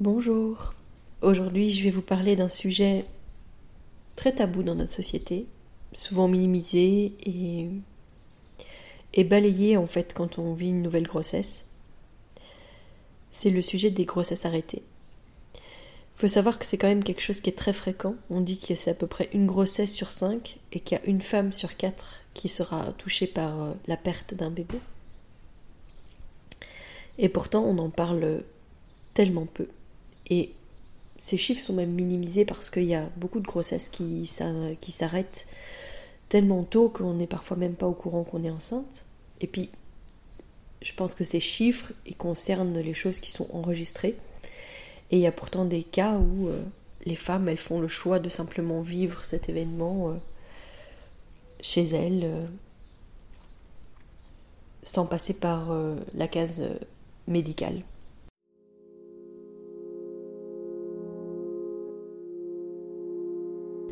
Bonjour. Aujourd'hui, je vais vous parler d'un sujet très tabou dans notre société, souvent minimisé et, balayé en fait quand on vit une nouvelle grossesse. C'est le sujet des grossesses arrêtées. Il faut savoir que c'est quand même quelque chose qui est très fréquent. On dit que c'est à peu près une grossesse sur cinq et qu'il y a une femme sur quatre qui sera touchée par euh, la perte d'un bébé. Et pourtant, on en parle tellement peu. Et ces chiffres sont même minimisés parce qu'il y a beaucoup de grossesses qui, s'arrêtent tellement tôt qu'on n'est parfois même pas au courant qu'on est enceinte. Et puis, je pense que ces chiffres, ils concernent les choses qui sont enregistrées. Et il y a pourtant des cas où euh, les femmes, elles font le choix de simplement vivre cet événement euh, chez elles, euh, sans passer par la case médicale.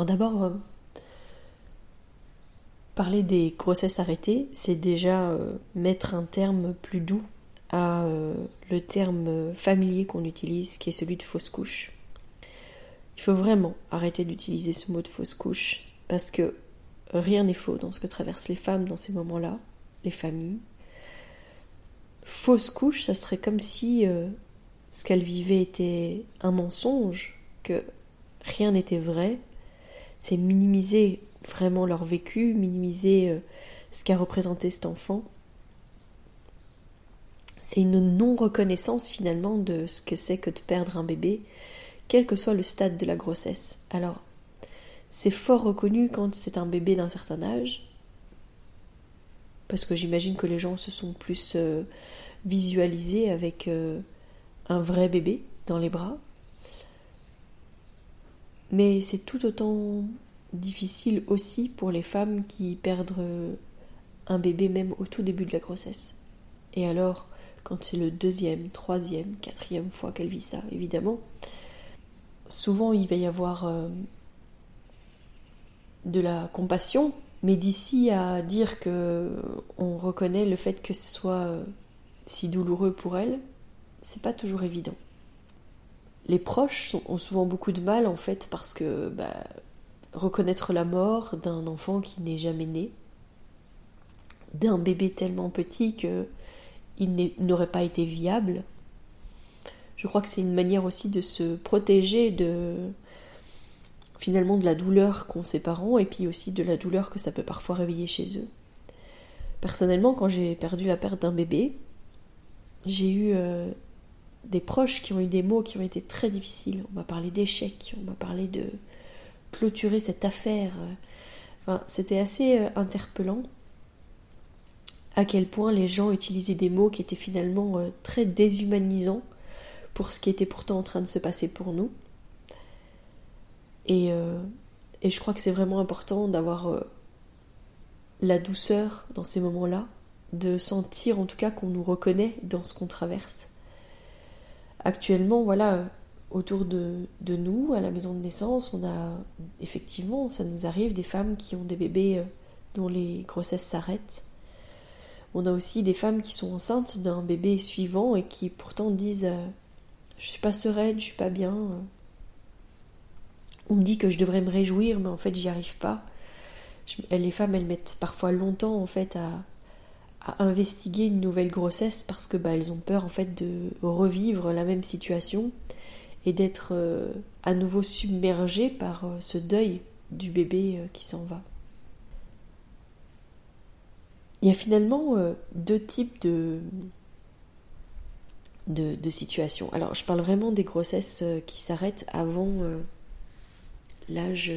Alors d'abord, euh, parler des grossesses arrêtées, c'est déjà euh, mettre un terme plus doux à euh, le terme familier qu'on utilise, qui est celui de fausse couche. Il faut vraiment arrêter d'utiliser ce mot de fausse couche, parce que rien n'est faux dans ce que traversent les femmes dans ces moments-là, les familles. Fausse couche, ça serait comme si ce qu'elles vivaient était un mensonge, que rien n'était vrai, c'est minimiser vraiment leur vécu, minimiser euh, ce qu'a représenté cet enfant. C'est une non-reconnaissance finalement de ce que c'est que de perdre un bébé, quel que soit le stade de la grossesse. Alors, c'est fort reconnu quand c'est un bébé d'un certain âge, parce que j'imagine que les gens se sont plus euh, visualisés avec euh, un vrai bébé dans les bras. Mais c'est tout autant difficile aussi pour les femmes qui perdent un bébé même au tout début de la grossesse. Et alors, quand c'est le deuxième, troisième, quatrième fois qu'elle vit ça, évidemment, souvent il va y avoir euh, de la compassion, mais d'ici à dire que on reconnaît le fait que ce soit euh, si douloureux pour elle, c'est pas toujours évident les proches ont souvent beaucoup de mal en fait parce que bah, reconnaître la mort d'un enfant qui n'est jamais né, d'un bébé tellement petit que il n'aurait pas été viable. Je crois que c'est une manière aussi de se protéger de finalement de la douleur qu'ont ses parents et puis aussi de la douleur que ça peut parfois réveiller chez eux. Personnellement, quand j'ai perdu la perte d'un bébé, j'ai eu euh, des proches qui ont eu des mots qui ont été très difficiles. On m'a parlé d'échec, on m'a parlé de clôturer cette affaire. C'était assez euh, interpellant à quel point les gens utilisaient des mots qui étaient finalement euh, très déshumanisants pour ce qui était pourtant en train de se passer pour nous. Et, euh, et je crois que c'est vraiment important d'avoir la douceur dans ces moments-là, de sentir en tout cas qu'on nous reconnaît dans ce qu'on traverse actuellement, voilà, autour de, nous, à la maison de naissance, on a effectivement, ça nous arrive, des femmes qui ont des bébés euh, dont les grossesses s'arrêtent. On a aussi des femmes qui sont enceintes d'un bébé suivant et qui pourtant disent euh, Je suis pas sereine, je suis pas bien. On me dit que je devrais me réjouir, mais en fait, j'y arrive pas. les femmes, elles mettent parfois longtemps en fait à, investiguer une nouvelle grossesse parce que bah, elles ont peur en fait de revivre la même situation et d'être euh, à nouveau submergées par euh, ce deuil du bébé euh, qui s'en va. Il y a finalement deux types de, situations. Alors je parle vraiment des grossesses qui s'arrêtent avant l'âge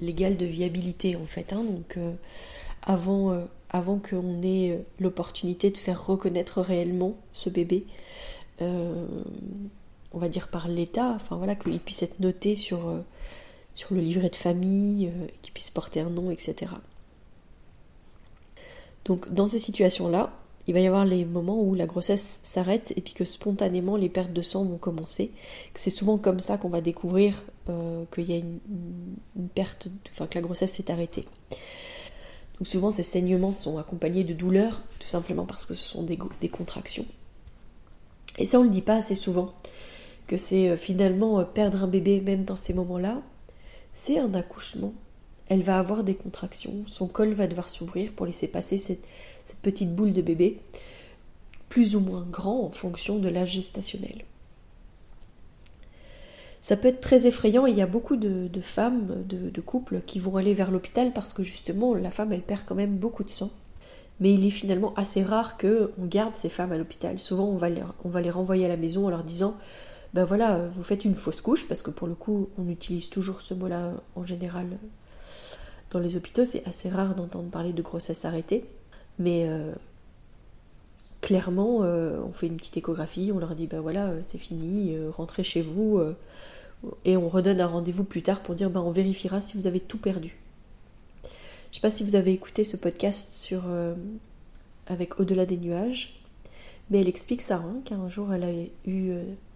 légal de viabilité en fait. Hein. donc avant avant qu'on ait euh, l'opportunité de faire reconnaître réellement ce bébé, euh, on va dire par l'État, enfin voilà, qu'il puisse être noté sur, euh, sur le livret de famille, qu'il puisse porter un nom, etc. Donc dans ces situations-là, il va y avoir les moments où la grossesse s'arrête et puis que spontanément les pertes de sang vont commencer. C'est souvent comme ça qu'on va découvrir qu'il y a une, une, perte, enfin que la grossesse s'est arrêtée souvent ces saignements sont accompagnés de douleurs, tout simplement parce que ce sont des, contractions. Et ça on le dit pas assez souvent, que c'est euh, finalement euh, perdre un bébé même dans ces moments-là, c'est un accouchement. Elle va avoir des contractions, son col va devoir s'ouvrir pour laisser passer cette, cette petite boule de bébé, plus ou moins grand en fonction de l'âge gestationnel. Ça peut être très effrayant et il y a beaucoup de, femmes, de, couples qui vont aller vers l'hôpital parce que justement la femme elle perd quand même beaucoup de sang. Mais il est finalement assez rare qu'on garde ces femmes à l'hôpital. Souvent on va, les, on va les renvoyer à la maison en leur disant ben voilà, vous faites une fausse couche, parce que pour le coup on utilise toujours ce mot-là en général dans les hôpitaux. C'est assez rare d'entendre parler de grossesse arrêtée. Mais euh, clairement, euh, on fait une petite échographie, on leur dit ben voilà, c'est fini, euh, rentrez chez vous, et on redonne un rendez-vous plus tard pour dire ben on vérifiera si vous avez tout perdu. Je sais pas si vous avez écouté ce podcast sur avec Au-delà des nuages, mais elle explique ça, hein, qu'un jour elle a eu,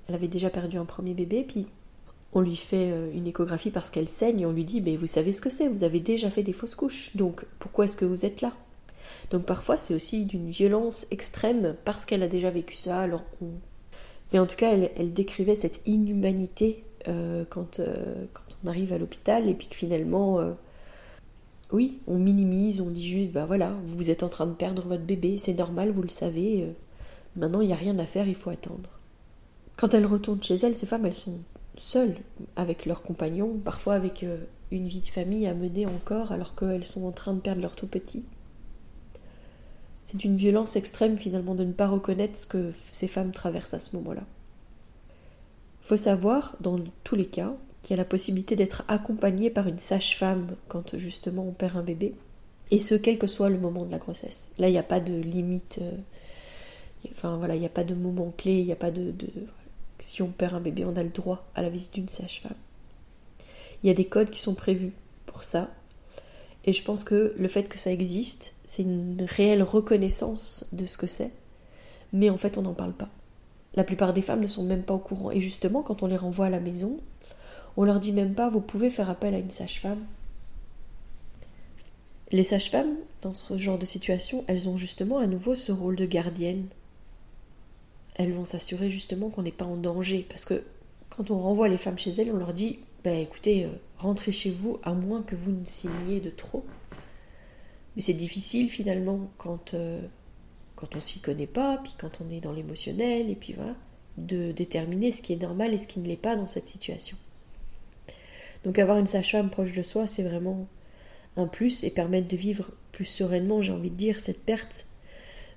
elle avait déjà perdu un premier bébé, puis on lui fait une échographie parce qu'elle saigne et on lui dit mais vous savez ce que c'est, vous avez déjà fait des fausses couches, donc pourquoi est-ce que vous êtes là? Donc parfois c'est aussi d'une violence extrême parce qu'elle a déjà vécu ça. Alors Mais en tout cas, elle, décrivait cette inhumanité euh, quand, euh, quand, on arrive à l'hôpital et puis que finalement, euh, oui, on minimise, on dit juste, bah voilà, vous êtes en train de perdre votre bébé, c'est normal, vous le savez. maintenant, il n'y a rien à faire, il faut attendre. Quand elles retournent chez elles, ces femmes, elles sont seules avec leurs compagnons, parfois avec une vie de famille à mener encore alors qu'elles sont en train de perdre leur tout petit. C'est une violence extrême finalement de ne pas reconnaître ce que ces femmes traversent à ce moment-là. Faut savoir, dans tous les cas, qu'il y a la possibilité d'être accompagné par une sage-femme quand justement on perd un bébé, et ce, quel que soit le moment de la grossesse. Là, il n'y a pas de limite, euh, enfin voilà, il n'y a pas de moment clé, il n'y a pas de, de... Si on perd un bébé, on a le droit à la visite d'une sage-femme. Il y a des codes qui sont prévus pour ça, et je pense que le fait que ça existe, c'est une réelle reconnaissance de ce que c'est, mais en fait on n'en parle pas. La plupart des femmes ne sont même pas au courant. Et justement, quand on les renvoie à la maison, on leur dit même pas vous pouvez faire appel à une sage-femme. Les sages-femmes, dans ce genre de situation, elles ont justement à nouveau ce rôle de gardienne. Elles vont s'assurer justement qu'on n'est pas en danger. Parce que quand on renvoie les femmes chez elles, on leur dit ben écoutez, euh, rentrez chez vous à moins que vous ne signiez de trop. Mais c'est difficile finalement quand, euh, quand on s'y connaît pas, puis quand on est dans l'émotionnel, et puis voilà, de déterminer ce qui est normal et ce qui ne l'est pas dans cette situation. Donc avoir une sage-femme proche de soi, c'est vraiment un plus et permettre de vivre plus sereinement, j'ai envie de dire, cette perte,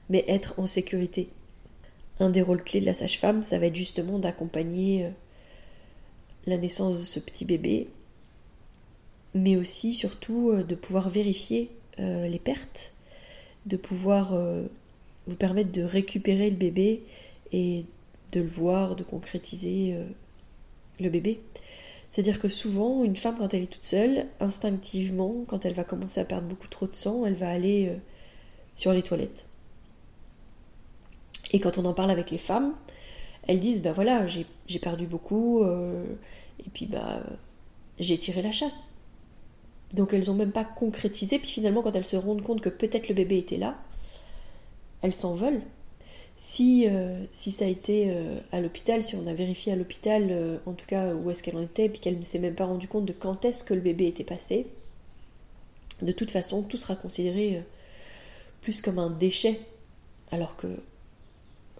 mais être en sécurité. Un des rôles clés de la sage-femme, ça va être justement d'accompagner euh, la naissance de ce petit bébé, mais aussi surtout euh, de pouvoir vérifier euh, les pertes, de pouvoir euh, vous permettre de récupérer le bébé et de le voir, de concrétiser le bébé. C'est-à-dire que souvent, une femme, quand elle est toute seule, instinctivement, quand elle va commencer à perdre beaucoup trop de sang, elle va aller sur les toilettes. Et quand on en parle avec les femmes, elles disent, ben voilà, j'ai perdu beaucoup, et puis bah j'ai tiré la chasse. Donc elles n'ont même pas concrétisé, puis finalement quand elles se rendent compte que peut-être le bébé était là, elles s'en veulent. Si, euh, si ça a été euh, à l'hôpital, si on a vérifié à l'hôpital, euh, en tout cas où est-ce qu'elle en était, puis qu'elle ne s'est même pas rendue compte de quand est-ce que le bébé était passé, de toute façon tout sera considéré plus comme un déchet. Alors que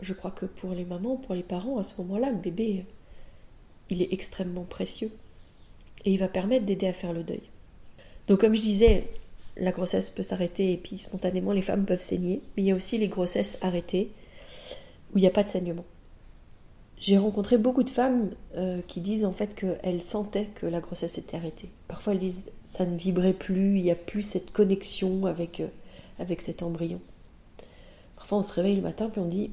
je crois que pour les mamans, pour les parents, à ce moment-là, le bébé, il est extrêmement précieux. Et il va permettre d'aider à faire le deuil. Donc comme je disais, la grossesse peut s'arrêter et puis spontanément les femmes peuvent saigner. Mais il y a aussi les grossesses arrêtées où il n'y a pas de saignement. J'ai rencontré beaucoup de femmes euh, qui disent en fait qu'elles sentaient que la grossesse était arrêtée. Parfois elles disent ça ne vibrait plus, il n'y a plus cette connexion avec, euh, avec cet embryon. Parfois on se réveille le matin puis on dit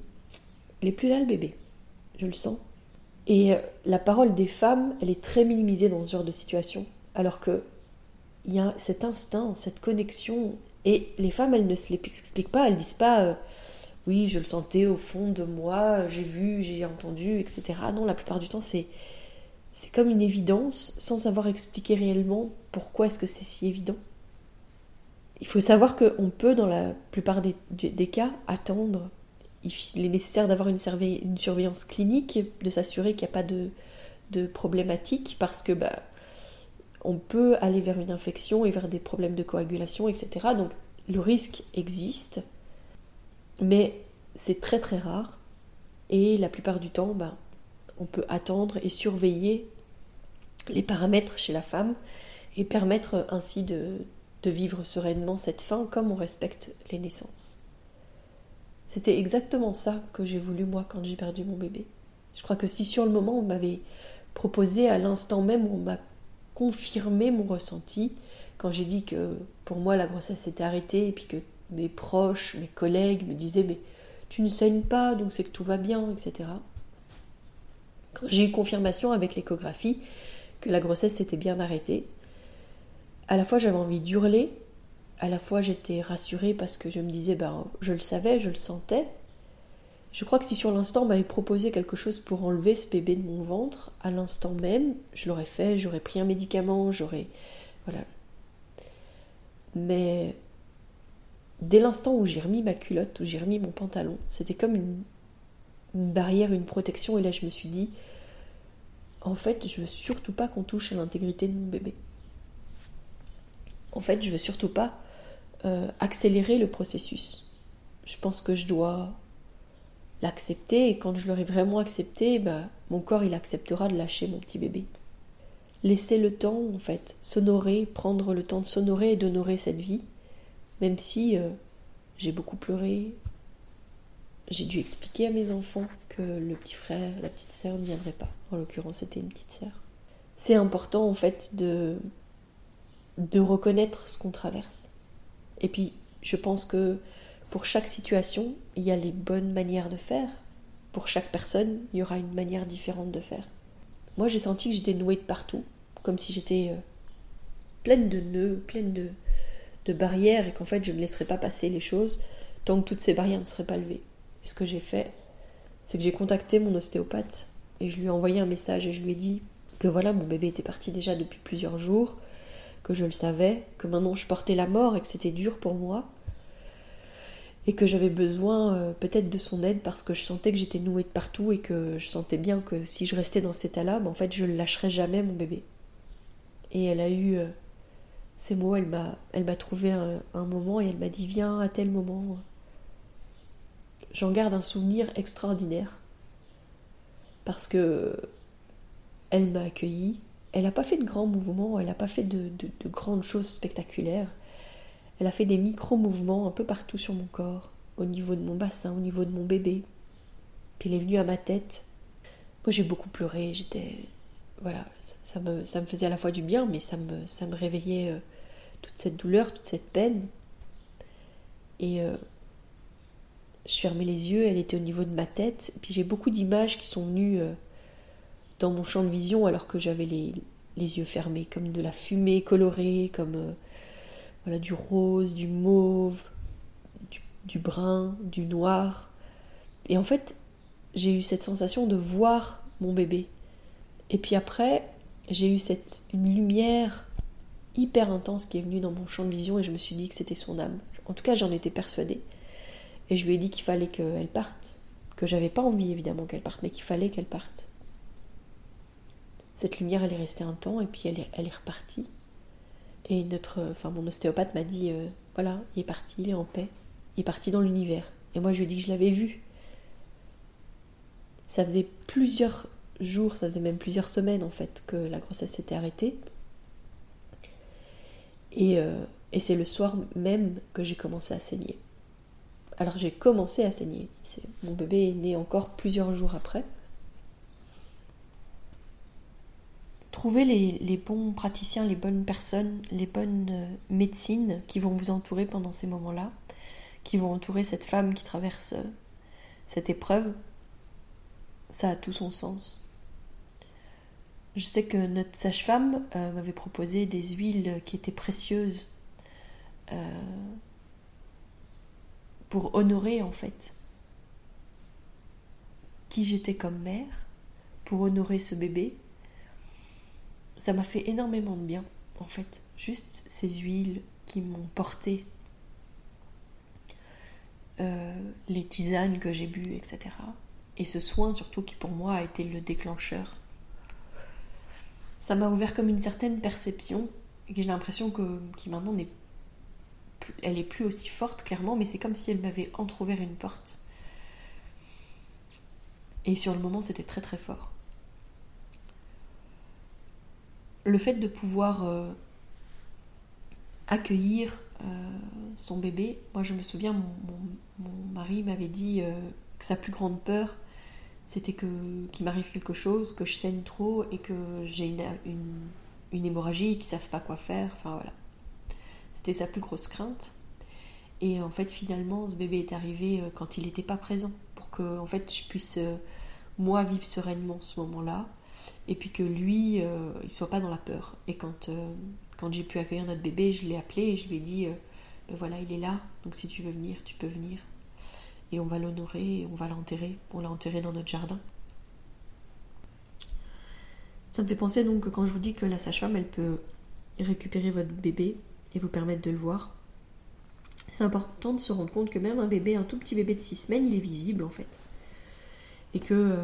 il n'est plus là le bébé, je le sens. Et euh, la parole des femmes, elle est très minimisée dans ce genre de situation, alors que il y a cet instinct, cette connexion, et les femmes, elles ne se l'expliquent pas, elles disent pas oui, je le sentais au fond de moi, j'ai vu, j'ai entendu, etc. Non, la plupart du temps, c'est c'est comme une évidence sans savoir expliquer réellement pourquoi est-ce que c'est si évident. Il faut savoir qu'on peut, dans la plupart des, cas, attendre. Il est nécessaire d'avoir une, surveillance clinique, de s'assurer qu'il n'y a pas de, problématique, parce que bah, on peut aller vers une infection et vers des problèmes de coagulation, etc. Donc le risque existe. Mais c'est très très rare et la plupart du temps, ben, on peut attendre et surveiller les paramètres chez la femme et permettre ainsi de, de vivre sereinement cette fin comme on respecte les naissances. C'était exactement ça que j'ai voulu moi quand j'ai perdu mon bébé. Je crois que si sur le moment on m'avait proposé à l'instant même où on m'a confirmé mon ressenti, quand j'ai dit que pour moi la grossesse était arrêtée et puis que mes proches, mes collègues me disaient mais tu ne saignes pas, donc c'est que tout va bien, etc. Quand j'ai eu confirmation avec l'échographie que la grossesse s'était bien arrêtée, à la fois j'avais envie d'hurler, à la fois j'étais rassurée parce que je me disais ben je le savais, je le sentais. Je crois que si sur l'instant on m'avait proposé quelque chose pour enlever ce bébé de mon ventre, à l'instant même, je l'aurais fait, j'aurais pris un médicament, j'aurais voilà. Mais dès l'instant où j'ai remis ma culotte, où j'ai remis mon pantalon, c'était comme une, barrière, une protection. Et là, je me suis dit, en fait, je veux surtout pas qu'on touche à l'intégrité de mon bébé. En fait, je veux surtout pas euh, accélérer le processus. Je pense que je dois l'accepter et quand je l'aurai vraiment accepté, bah, mon corps il acceptera de lâcher mon petit bébé. Laisser le temps, en fait, s'honorer, prendre le temps de s'honorer et d'honorer cette vie même si euh, j'ai beaucoup pleuré, j'ai dû expliquer à mes enfants que le petit frère, la petite sœur ne viendrait pas. En l'occurrence, c'était une petite sœur. C'est important en fait de, de reconnaître ce qu'on traverse. Et puis, je pense que pour chaque situation, il y a les bonnes manières de faire. Pour chaque personne, il y aura une manière différente de faire. Moi, j'ai senti que j'étais nouée de partout, comme si j'étais euh, pleine de nœuds, pleine de, de barrières et qu'en fait je ne laisserai pas passer les choses tant que toutes ces barrières ne seraient pas levées. Et ce que j'ai fait, c'est que j'ai contacté mon ostéopathe et je lui ai envoyé un message et je lui ai dit que voilà, mon bébé était parti déjà depuis plusieurs jours, que je le savais, que maintenant je portais la mort et que c'était dur pour moi et que j'avais besoin euh, peut-être de son aide parce que je sentais que j'étais nouée de partout et que je sentais bien que si je restais dans cet état-là, ben, en fait je ne lâcherais jamais mon bébé. Et elle a eu euh, ces mots, elle m'a, trouvé un, moment et elle m'a dit viens à tel moment. J'en garde un souvenir extraordinaire parce que elle m'a accueilli. Elle n'a pas fait de grands mouvements, elle n'a pas fait de, de, grandes choses spectaculaires. Elle a fait des micro-mouvements un peu partout sur mon corps, au niveau de mon bassin, au niveau de mon bébé. Puis elle est venue à ma tête. Moi j'ai beaucoup pleuré, j'étais voilà, ça, me, ça me faisait à la fois du bien, mais ça me, ça me réveillait euh, toute cette douleur, toute cette peine. Et euh, je fermais les yeux, elle était au niveau de ma tête. puis j'ai beaucoup d'images qui sont venues euh, dans mon champ de vision alors que j'avais les, les, yeux fermés, comme de la fumée colorée, comme voilà, du rose, du mauve, du, du brun, du noir. Et en fait, j'ai eu cette sensation de voir mon bébé et puis après, j'ai eu cette, une lumière hyper intense qui est venue dans mon champ de vision et je me suis dit que c'était son âme. En tout cas, j'en étais persuadée. Et je lui ai dit qu'il fallait qu'elle parte. Que j'avais pas envie évidemment qu'elle parte, mais qu'il fallait qu'elle parte. Cette lumière, elle est restée un temps et puis elle est, repartie. Et notre, enfin, mon ostéopathe m'a dit euh, voilà, il est parti, il est en paix. il est parti dans l'univers. Et moi, je lui ai dit que je l'avais vu. Ça faisait plusieurs jours, ça faisait même plusieurs semaines en fait que la grossesse s'était arrêtée. Et, euh, et c'est le soir même que j'ai commencé à saigner. Alors j'ai commencé à saigner. Mon bébé est né encore plusieurs jours après. Trouvez les, bons praticiens, les bonnes personnes, les bonnes euh, médecines qui vont vous entourer pendant ces moments-là, qui vont entourer cette femme qui traverse euh, cette épreuve. Ça a tout son sens. Je sais que notre sage-femme euh, m'avait proposé des huiles qui étaient précieuses pour honorer en fait qui j'étais comme mère, pour honorer ce bébé ça m'a fait énormément de bien, en fait. Juste ces huiles qui m'ont porté, euh, les tisanes que j'ai bues, etc. Et ce soin surtout qui pour moi a été le déclencheur. Ça m'a ouvert comme une certaine perception et j'ai l'impression que maintenant elle est plus aussi forte clairement, mais c'est comme si elle m'avait entrouvert une porte. Et sur le moment, c'était très très fort le fait de pouvoir euh, accueillir euh, son bébé, moi je me souviens, mon, mari m'avait dit euh, que sa plus grande peur, c'était que qu'il m'arrive quelque chose, que je saigne trop et que j'ai une, une, hémorragie, qu'ils ne savent pas quoi faire. Enfin voilà. C'était sa plus grosse crainte. Et en fait, finalement, ce bébé est arrivé quand il n'était pas présent, pour que en fait, je puisse, moi, vivre sereinement ce moment-là et puis que lui, euh, il soit pas dans la peur. Et quand, euh, quand j'ai pu accueillir notre bébé, je l'ai appelé et je lui ai dit, euh, ben voilà, il est là, donc si tu veux venir, tu peux venir. Et on va l'honorer, et on va l'enterrer. On l'a enterré dans notre jardin. Ça me fait penser donc que quand je vous dis que la sage-femme, elle peut récupérer votre bébé et vous permettre de le voir, c'est important de se rendre compte que même un bébé, un tout petit bébé de 6 semaines, il est visible en fait. Et que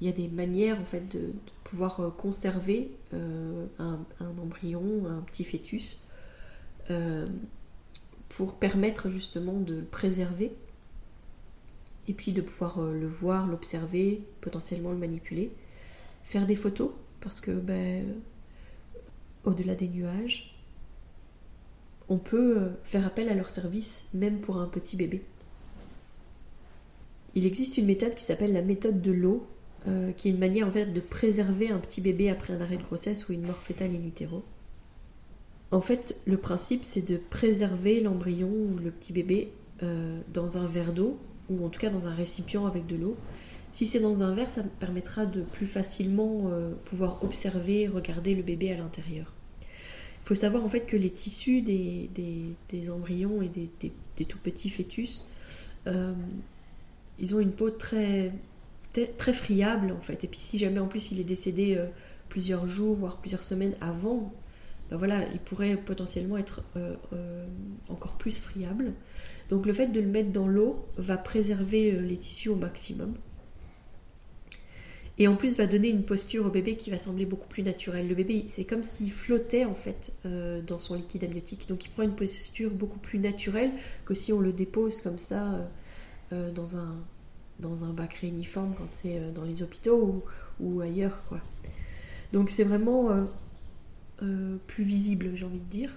il y a des manières en fait de, pouvoir euh, conserver euh, un, embryon, un petit fœtus, euh, pour permettre justement de le préserver et puis de pouvoir le voir, l'observer, potentiellement le manipuler, faire des photos parce que ben, au-delà des nuages, on peut faire appel à leur service même pour un petit bébé. Il existe une méthode qui s'appelle la méthode de l'eau euh, qui est une manière en fait de préserver un petit bébé après un arrêt de grossesse ou une mort fétale in utero. En fait, le principe c'est de préserver l'embryon ou le petit bébé euh, dans un verre d'eau ou en tout cas dans un récipient avec de l'eau. Si c'est dans un verre, ça permettra de plus facilement euh, pouvoir observer, regarder le bébé à l'intérieur. Il faut savoir en fait que les tissus des, embryons et des, des, tout petits fœtus, ils ont une peau très très friable en fait. Et puis si jamais en plus il est décédé euh, plusieurs jours, voire plusieurs semaines avant, ben voilà, il pourrait potentiellement être euh, euh, encore plus friable. Donc le fait de le mettre dans l'eau va préserver les tissus au maximum. Et en plus va donner une posture au bébé qui va sembler beaucoup plus naturelle. Le bébé, c'est comme s'il flottait en fait dans son liquide amniotique. Donc il prend une posture beaucoup plus naturelle que si on le dépose comme ça dans un, dans un bac réuniforme quand c'est euh, dans les hôpitaux ou, ailleurs. Quoi. Donc c'est vraiment euh, euh, plus visible, j'ai envie de dire.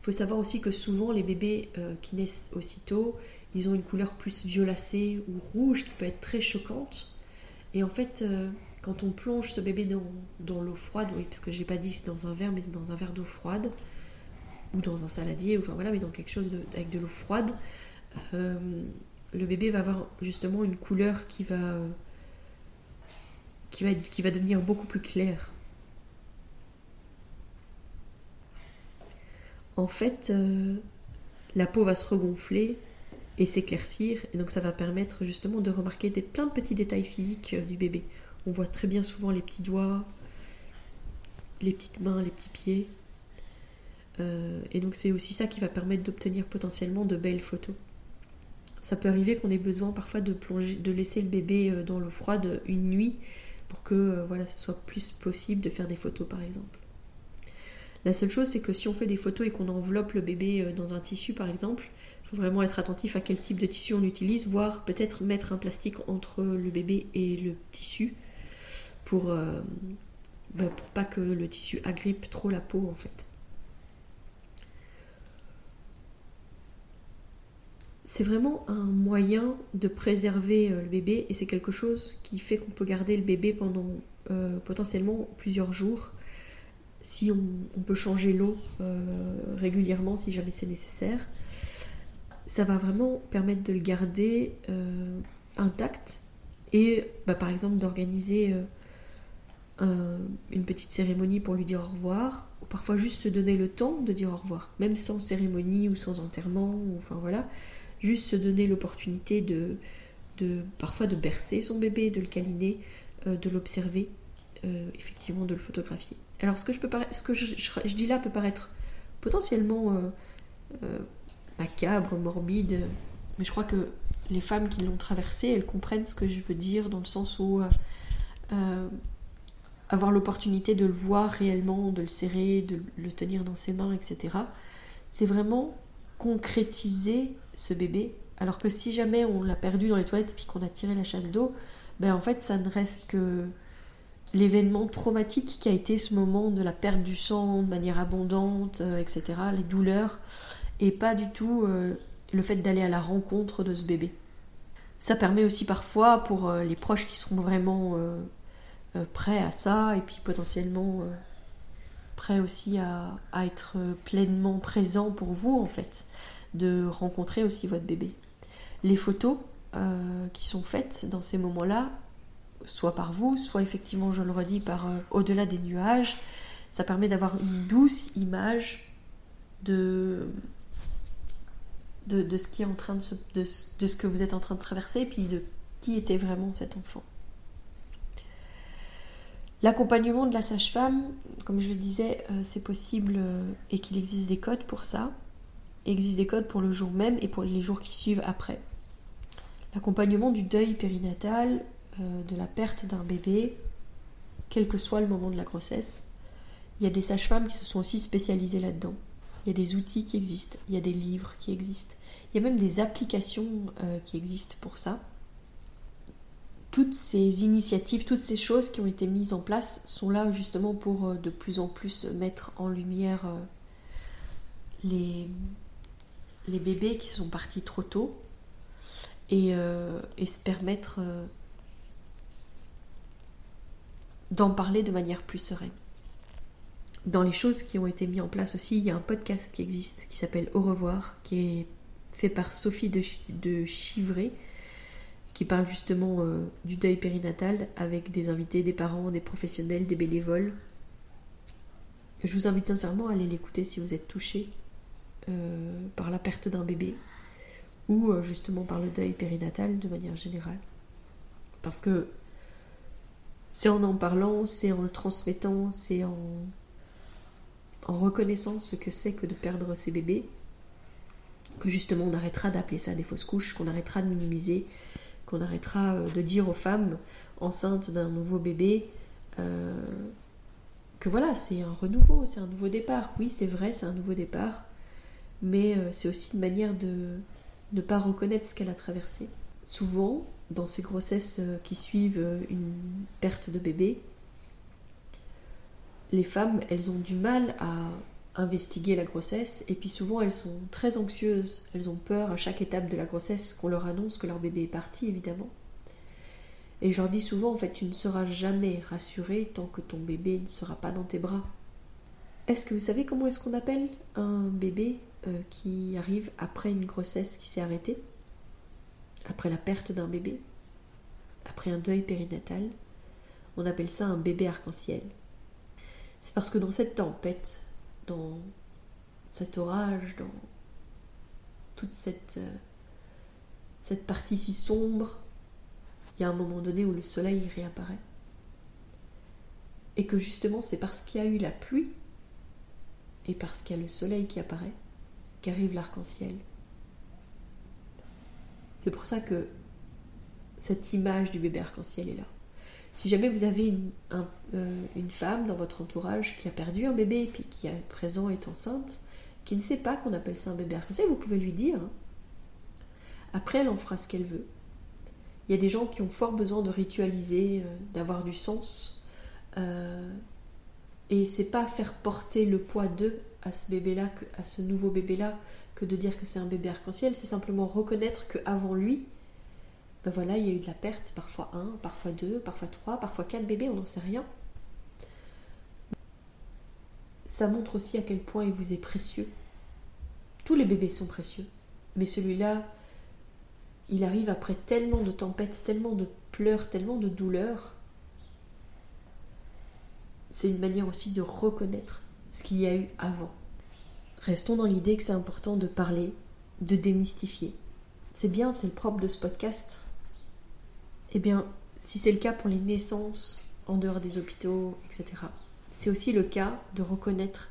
Il faut savoir aussi que souvent les bébés qui naissent aussitôt, ils ont une couleur plus violacée ou rouge qui peut être très choquante. Et en fait, quand on plonge ce bébé dans, l'eau froide, oui, parce que j'ai pas dit que c'est dans un verre, mais c'est dans un verre d'eau froide, ou dans un saladier, enfin voilà, mais dans quelque chose avec de l'eau froide, le bébé va avoir justement une couleur qui va, devenir beaucoup plus claire. En fait, euh, la peau va se regonfler et s'éclaircir, et donc ça va permettre justement de remarquer des, plein de petits détails physiques euh, du bébé. On voit très bien souvent les petits doigts, les petites mains, les petits pieds. Euh, et donc c'est aussi ça qui va permettre d'obtenir potentiellement de belles photos. Ça peut arriver qu'on ait besoin parfois de plonger, de laisser le bébé euh, dans l'eau froide une nuit pour que euh, voilà, ce soit plus possible de faire des photos par exemple. La seule chose, c'est que si on fait des photos et qu'on enveloppe le bébé euh, dans un tissu, par exemple, il faut vraiment être attentif à quel type de tissu on utilise, voire peut-être mettre un plastique entre le bébé et le tissu pour, bah, pour pas que le tissu agrippe trop la peau, en fait. C'est vraiment un moyen de préserver euh, le bébé et c'est quelque chose qui fait qu'on peut garder le bébé pendant euh, potentiellement plusieurs jours si on, peut changer l'eau euh, régulièrement si jamais c'est nécessaire. Ça va vraiment permettre de le garder intact et bah, par exemple d'organiser une petite cérémonie pour lui dire au revoir ou parfois juste se donner le temps de dire au revoir, même sans cérémonie ou sans enterrement, enfin voilà, juste se donner l'opportunité de, de, parfois de bercer son bébé, de le câliner, euh, de l'observer, euh, effectivement de le photographier. Alors ce que je, peux ce que je, dis là peut paraître potentiellement euh, macabre, morbide, mais je crois que les femmes qui l'ont traversé, elles comprennent ce que je veux dire dans le sens où avoir l'opportunité de le voir réellement, de le serrer, de le tenir dans ses mains, etc. C'est vraiment concrétiser ce bébé. Alors que si jamais on l'a perdu dans les toilettes et puis qu'on a tiré la chasse d'eau, ben en fait ça ne reste que l'événement traumatique qui a été ce moment de la perte du sang de manière abondante, euh, etc., les douleurs, et pas du tout euh, le fait d'aller à la rencontre de ce bébé. Ça permet aussi parfois pour euh, les proches qui seront vraiment prêts à ça, et puis potentiellement prêts aussi à, être pleinement présents pour vous en fait de rencontrer aussi votre bébé. Les photos euh, qui sont faites dans ces moments-là, soit par vous, soit effectivement, je le redis, par euh, au-delà des nuages, ça permet d'avoir une douce image de, de, ce qui est en train de, de, ce que vous êtes en train de traverser, et puis de qui était vraiment cet enfant. L'accompagnement de la sage-femme, comme je le disais, euh, c'est possible et qu'il existe des codes pour ça existe des codes pour le jour même et pour les jours qui suivent après. L'accompagnement du deuil périnatal, euh, de la perte d'un bébé, quel que soit le moment de la grossesse, il y a des sages-femmes qui se sont aussi spécialisées là-dedans. Il y a des outils qui existent, il y a des livres qui existent, il y a même des applications euh, qui existent pour ça. Toutes ces initiatives, toutes ces choses qui ont été mises en place sont là justement pour euh, de plus en plus mettre en lumière les, les bébés qui sont partis trop tôt et, euh, se permettre euh, d'en parler de manière plus sereine. Dans les choses qui ont été mises en place aussi, il y a un podcast qui existe qui s'appelle Au revoir, qui est fait par Sophie de, de Chivray, qui parle justement euh, du deuil périnatal avec des invités, des parents, des professionnels, des bénévoles. Je vous invite sincèrement à aller l'écouter si vous êtes touché euh, par la perte d'un bébé ou euh, justement par le deuil périnatal de manière générale. Parce que c'est en en parlant, c'est en le transmettant, c'est en, en reconnaissant ce que c'est que de perdre ses bébés que justement on arrêtera d'appeler ça des fausses couches, qu'on arrêtera de minimiser, qu'on arrêtera euh, de dire aux femmes enceintes d'un nouveau bébé que voilà, c'est un renouveau, c'est un nouveau départ. Oui, c'est vrai, c'est un nouveau départ, mais euh, c'est aussi une manière de ne pas reconnaître ce qu'elle a traversé. Souvent, dans ces grossesses euh, qui suivent euh, une perte de bébé, les femmes, elles ont du mal à investiguer la grossesse et puis souvent elles sont très anxieuses, elles ont peur à chaque étape de la grossesse qu'on leur annonce que leur bébé est parti évidemment. Et je leur dis souvent en fait tu ne seras jamais rassurée tant que ton bébé ne sera pas dans tes bras. Est-ce que vous savez comment est-ce qu'on appelle un bébé euh, qui arrive après une grossesse qui s'est arrêtée, après la perte d'un bébé, après un deuil périnatal? On appelle ça un bébé arc-en-ciel. C'est parce que dans cette tempête, dans cet orage, dans toute cette, euh, cette partie si sombre, il y a un moment donné où le soleil réapparaît. Et que justement, c'est parce qu'il y a eu la pluie et parce qu'il y a le soleil qui apparaît qu'arrive l'arc-en-ciel. C'est pour ça que cette image du bébé arc-en-ciel est là. Si jamais vous avez une, euh, une, femme dans votre entourage qui a perdu un bébé, puis qui à présent est enceinte, qui ne sait pas qu'on appelle ça un bébé arc-en-ciel, vous pouvez lui dire. Hein. Après, elle en fera ce qu'elle veut. Il y a des gens qui ont fort besoin de ritualiser, euh, d'avoir du sens. Euh, et c'est pas faire porter le poids d'eux à ce bébé-là, à ce nouveau bébé-là, que de dire que c'est un bébé arc-en-ciel. C'est simplement reconnaître qu'avant lui, ben voilà, il y a eu de la perte, parfois un, parfois deux, parfois trois, parfois quatre bébés, on n'en sait rien. Ça montre aussi à quel point il vous est précieux. Tous les bébés sont précieux, mais celui-là, il arrive après tellement de tempêtes, tellement de pleurs, tellement de douleurs. C'est une manière aussi de reconnaître ce qu'il y a eu avant. Restons dans l'idée que c'est important de parler, de démystifier. C'est bien, c'est le propre de ce podcast. Eh bien, si c'est le cas pour les naissances en dehors des hôpitaux, etc., c'est aussi le cas de reconnaître,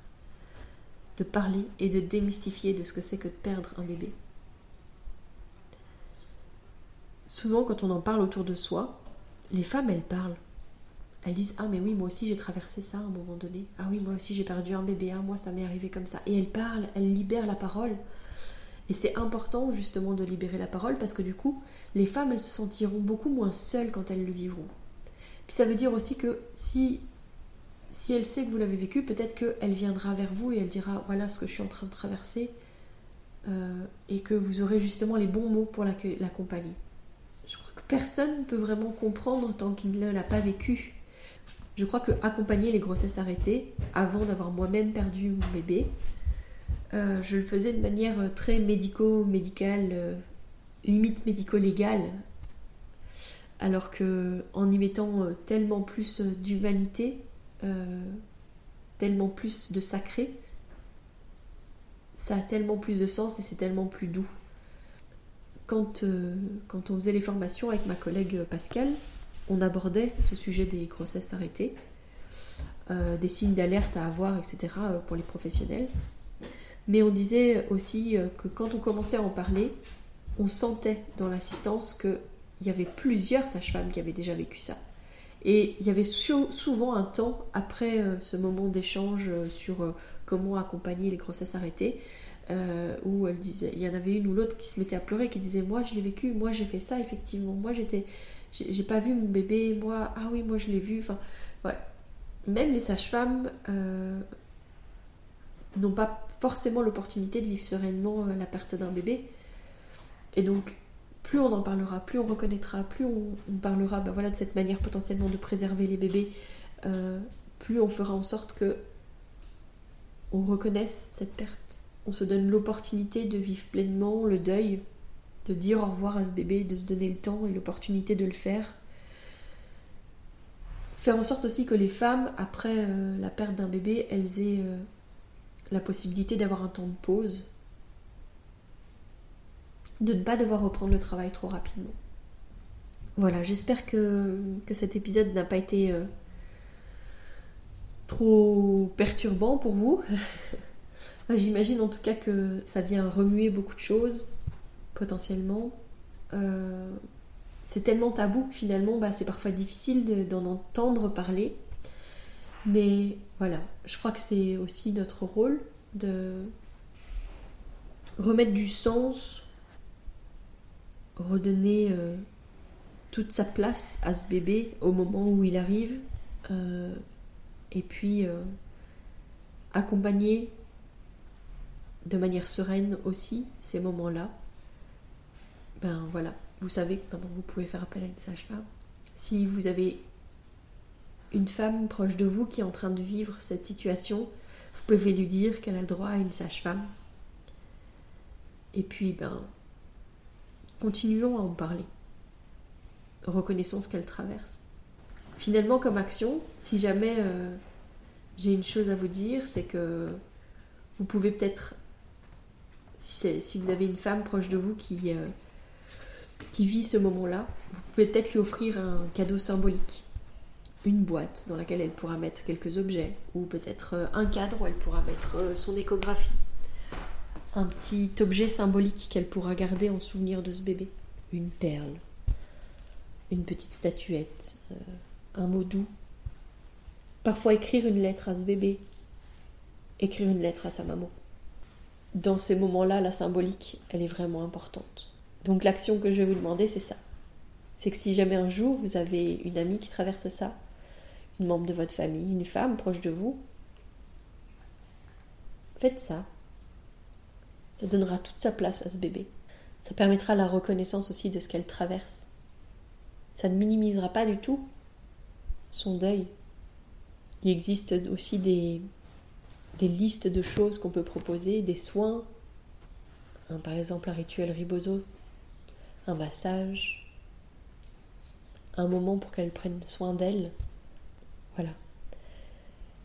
de parler et de démystifier de ce que c'est que de perdre un bébé. Souvent, quand on en parle autour de soi, les femmes, elles parlent. Elles disent Ah, mais oui, moi aussi j'ai traversé ça à un moment donné. Ah, oui, moi aussi j'ai perdu un bébé. Ah, moi ça m'est arrivé comme ça. Et elles parlent, elles libèrent la parole. Et c'est important justement de libérer la parole parce que du coup, les femmes, elles se sentiront beaucoup moins seules quand elles le vivront. Puis ça veut dire aussi que si, si elle sait que vous l'avez vécu, peut-être qu'elle viendra vers vous et elle dira Voilà ce que je suis en train de traverser. Euh, et que vous aurez justement les bons mots pour l'accompagner. Je crois que personne ne peut vraiment comprendre tant qu'il ne l'a pas vécu. Je crois que accompagner les grossesses arrêtées, avant d'avoir moi-même perdu mon bébé, euh, je le faisais de manière très médico-médicale, euh, limite médico-légale, alors que en y mettant euh, tellement plus d'humanité, tellement plus de sacré, ça a tellement plus de sens et c'est tellement plus doux. Quand, quand on faisait les formations avec ma collègue Pascal, on abordait ce sujet des grossesses arrêtées, euh, des signes d'alerte à avoir, etc. Euh, pour les professionnels. Mais on disait aussi euh, que quand on commençait à en parler, on sentait dans l'assistance qu'il y avait plusieurs sages-femmes qui avaient déjà vécu ça. Et il y avait souvent un temps après ce moment d'échange sur comment accompagner les grossesses arrêtées, où elle disait, il y en avait une ou l'autre qui se mettait à pleurer, qui disait moi je l'ai vécu, moi j'ai fait ça effectivement, moi j'étais, j'ai pas vu mon bébé, moi, ah oui, moi je l'ai vu. Enfin. Même les sages-femmes euh, n'ont pas forcément l'opportunité de vivre sereinement euh, la perte d'un bébé. Et donc, plus on en parlera, plus on reconnaîtra, plus on, parlera ben voilà, de cette manière potentiellement de préserver les bébés, euh, plus on fera en sorte que on reconnaisse cette perte. On se donne l'opportunité de vivre pleinement le deuil de dire au revoir à ce bébé, de se donner le temps et l'opportunité de le faire. Faire en sorte aussi que les femmes, après euh, la perte d'un bébé, elles aient la possibilité d'avoir un temps de pause, de ne pas devoir reprendre le travail trop rapidement. Voilà, j'espère que, cet épisode n'a pas été euh, trop perturbant pour vous. J'imagine en tout cas que ça vient remuer beaucoup de choses, potentiellement. Euh, c'est tellement tabou que finalement bah, c'est parfois difficile d'en entendre parler. Mais voilà, je crois que c'est aussi notre rôle de remettre du sens, redonner euh, toute sa place à ce bébé au moment où il arrive, euh, et puis accompagner de manière sereine aussi ces moments-là. Ben voilà, vous savez que maintenant vous pouvez faire appel à une sage-femme. Si vous avez une femme proche de vous qui est en train de vivre cette situation, vous pouvez lui dire qu'elle a le droit à une sage-femme. Et puis, ben, continuons à en parler. Reconnaissons ce qu'elle traverse. Finalement, comme action, si jamais euh, j'ai une chose à vous dire, c'est que vous pouvez peut-être, si, vous avez une femme proche de vous qui, euh, qui vit ce moment-là, vous pouvez peut-être lui offrir un cadeau symbolique. Une boîte dans laquelle elle pourra mettre quelques objets, ou peut-être euh, un cadre où elle pourra mettre euh, son échographie. Un petit objet symbolique qu'elle pourra garder en souvenir de ce bébé. Une perle, une petite statuette, euh, un mot doux. Parfois écrire une lettre à ce bébé, écrire une lettre à sa maman. Dans ces moments-là, la symbolique, elle est vraiment importante. Donc l'action que je vais vous demander, c'est ça. C'est que si jamais un jour vous avez une amie qui traverse ça, une membre de votre famille, une femme proche de vous, faites ça. Ça donnera toute sa place à ce bébé. Ça permettra la reconnaissance aussi de ce qu'elle traverse. Ça ne minimisera pas du tout son deuil. Il existe aussi des, des listes de choses qu'on peut proposer, des soins, hein, par exemple un rituel riboso, un massage, un moment pour qu'elle prenne soin d'elle.